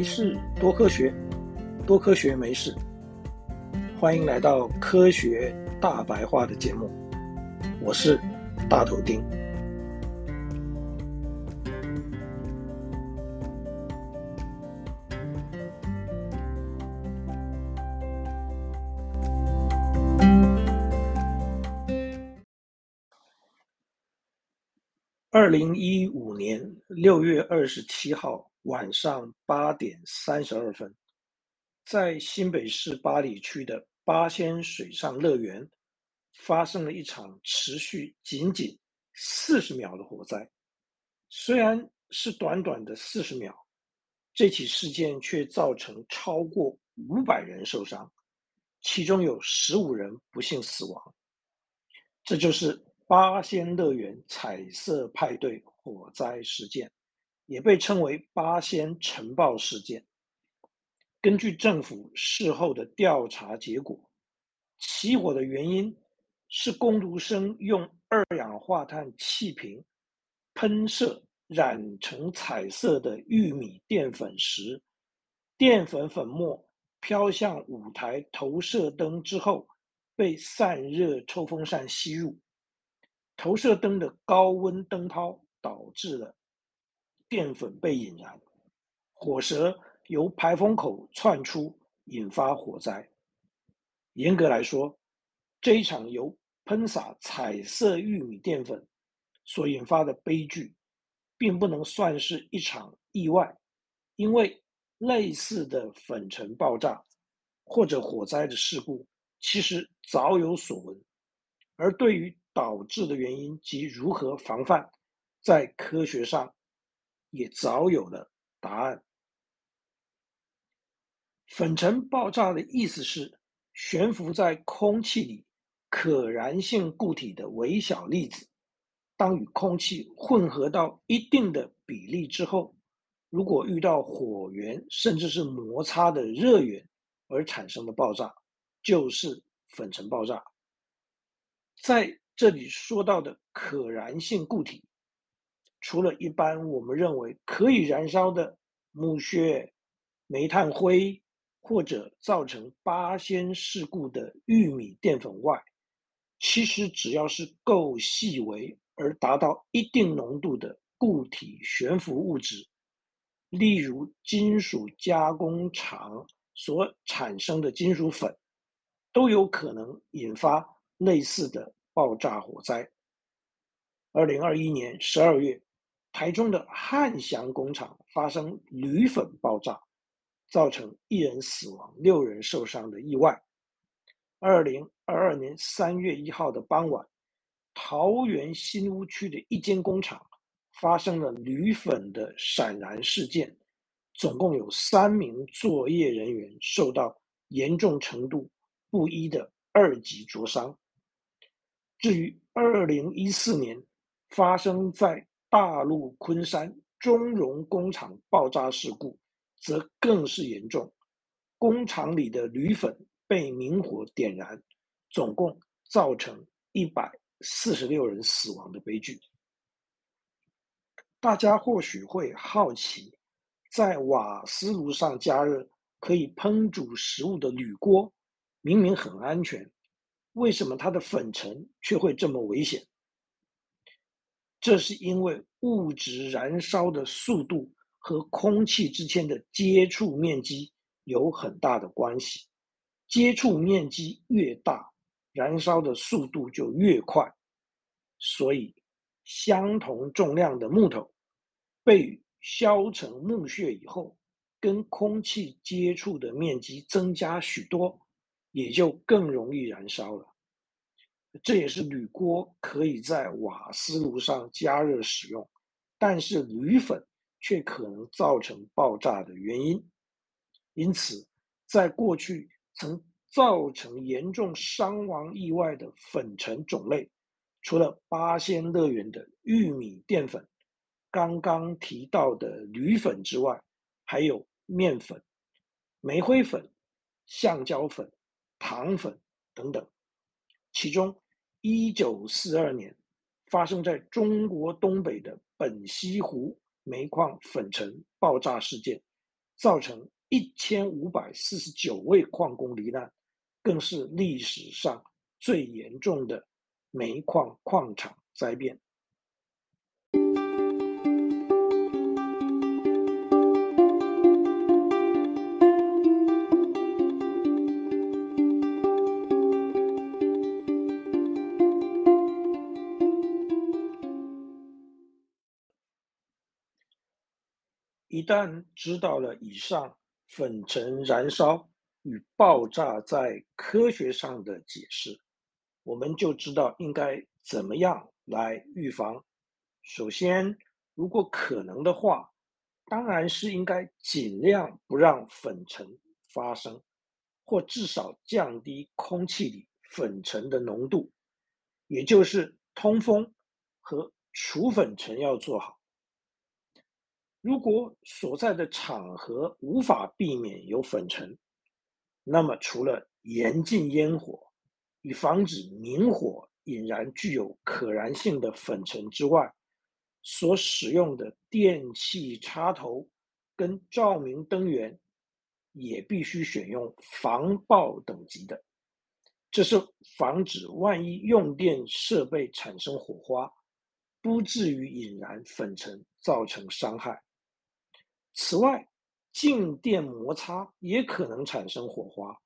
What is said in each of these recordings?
没事，多科学，多科学没事。欢迎来到科学大白话的节目，我是大头丁。二零一五年六月二十七号晚上八点三十二分，在新北市八里区的八仙水上乐园，发生了一场持续仅仅四十秒的火灾。虽然是短短的四十秒，这起事件却造成超过五百人受伤，其中有十五人不幸死亡。这就是。八仙乐园彩色派对火灾事件，也被称为八仙尘爆事件。根据政府事后的调查结果，起火的原因是工读生用二氧化碳气瓶喷射染成彩色的玉米淀粉时，淀粉粉末飘向舞台投射灯之后，被散热抽风扇吸入。投射灯的高温灯泡导致了淀粉被引燃，火舌由排风口窜出，引发火灾。严格来说，这一场由喷洒彩色玉米淀粉所引发的悲剧，并不能算是一场意外，因为类似的粉尘爆炸或者火灾的事故，其实早有所闻。而对于导致的原因及如何防范，在科学上也早有了答案。粉尘爆炸的意思是，悬浮在空气里可燃性固体的微小粒子，当与空气混合到一定的比例之后，如果遇到火源甚至是摩擦的热源而产生的爆炸，就是粉尘爆炸。在这里说到的可燃性固体，除了一般我们认为可以燃烧的木屑、煤炭灰，或者造成八仙事故的玉米淀粉外，其实只要是够细微而达到一定浓度的固体悬浮物质，例如金属加工厂所产生的金属粉，都有可能引发类似的。爆炸火灾。二零二一年十二月，台中的汉翔工厂发生铝粉爆炸，造成一人死亡、六人受伤的意外。二零二二年三月一号的傍晚，桃园新屋区的一间工厂发生了铝粉的闪燃事件，总共有三名作业人员受到严重程度不一的二级灼伤。至于二零一四年发生在大陆昆山中荣工厂爆炸事故，则更是严重，工厂里的铝粉被明火点燃，总共造成一百四十六人死亡的悲剧。大家或许会好奇，在瓦斯炉上加热可以烹煮食物的铝锅，明明很安全。为什么它的粉尘却会这么危险？这是因为物质燃烧的速度和空气之间的接触面积有很大的关系。接触面积越大，燃烧的速度就越快。所以，相同重量的木头被削成木屑以后，跟空气接触的面积增加许多。也就更容易燃烧了。这也是铝锅可以在瓦斯炉上加热使用，但是铝粉却可能造成爆炸的原因。因此，在过去曾造成严重伤亡意外的粉尘种类，除了八仙乐园的玉米淀粉、刚刚提到的铝粉之外，还有面粉、煤灰粉、橡胶粉。糖粉等等，其中一九四二年发生在中国东北的本溪湖煤矿粉尘爆炸事件，造成一千五百四十九位矿工罹难，更是历史上最严重的煤矿矿场灾变。一旦知道了以上粉尘燃烧与爆炸在科学上的解释，我们就知道应该怎么样来预防。首先，如果可能的话，当然是应该尽量不让粉尘发生，或至少降低空气里粉尘的浓度，也就是通风和除粉尘要做好。如果所在的场合无法避免有粉尘，那么除了严禁烟火，以防止明火引燃具有可燃性的粉尘之外，所使用的电器插头跟照明灯源也必须选用防爆等级的，这是防止万一用电设备产生火花，不至于引燃粉尘造成伤害。此外，静电摩擦也可能产生火花，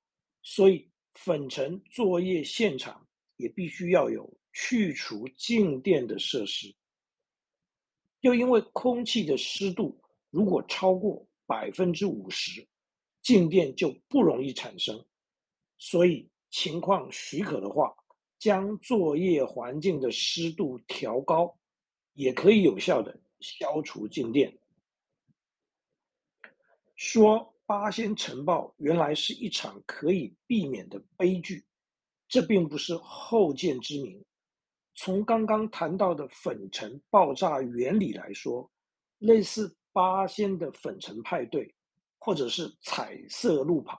所以粉尘作业现场也必须要有去除静电的设施。又因为空气的湿度如果超过百分之五十，静电就不容易产生，所以情况许可的话，将作业环境的湿度调高，也可以有效的消除静电。说八仙尘爆原来是一场可以避免的悲剧，这并不是后见之明。从刚刚谈到的粉尘爆炸原理来说，类似八仙的粉尘派对，或者是彩色路跑，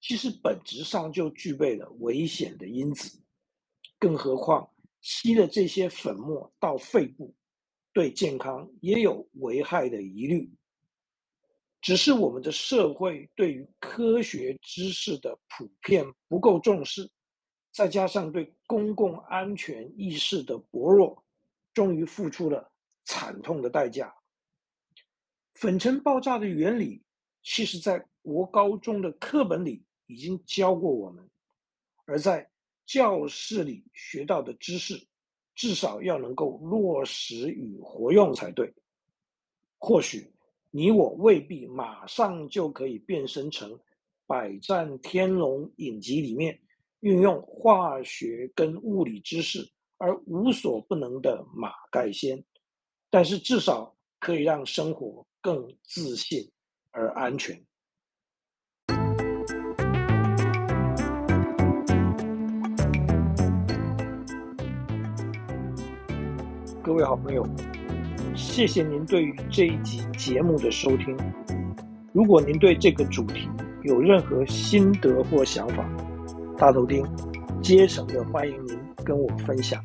其实本质上就具备了危险的因子。更何况吸了这些粉末到肺部，对健康也有危害的疑虑。只是我们的社会对于科学知识的普遍不够重视，再加上对公共安全意识的薄弱，终于付出了惨痛的代价。粉尘爆炸的原理，其实在国高中的课本里已经教过我们，而在教室里学到的知识，至少要能够落实与活用才对。或许。你我未必马上就可以变身成《百战天龙》影集里面运用化学跟物理知识而无所不能的马盖先，但是至少可以让生活更自信而安全。各位好朋友。谢谢您对于这一集节目的收听。如果您对这个主题有任何心得或想法，大头钉竭诚的欢迎您跟我分享。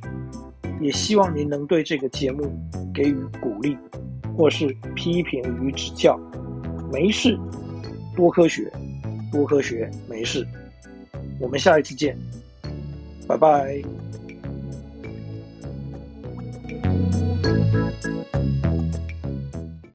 也希望您能对这个节目给予鼓励，或是批评与指教。没事，多科学，多科学，没事。我们下一次见，拜拜。Thank you.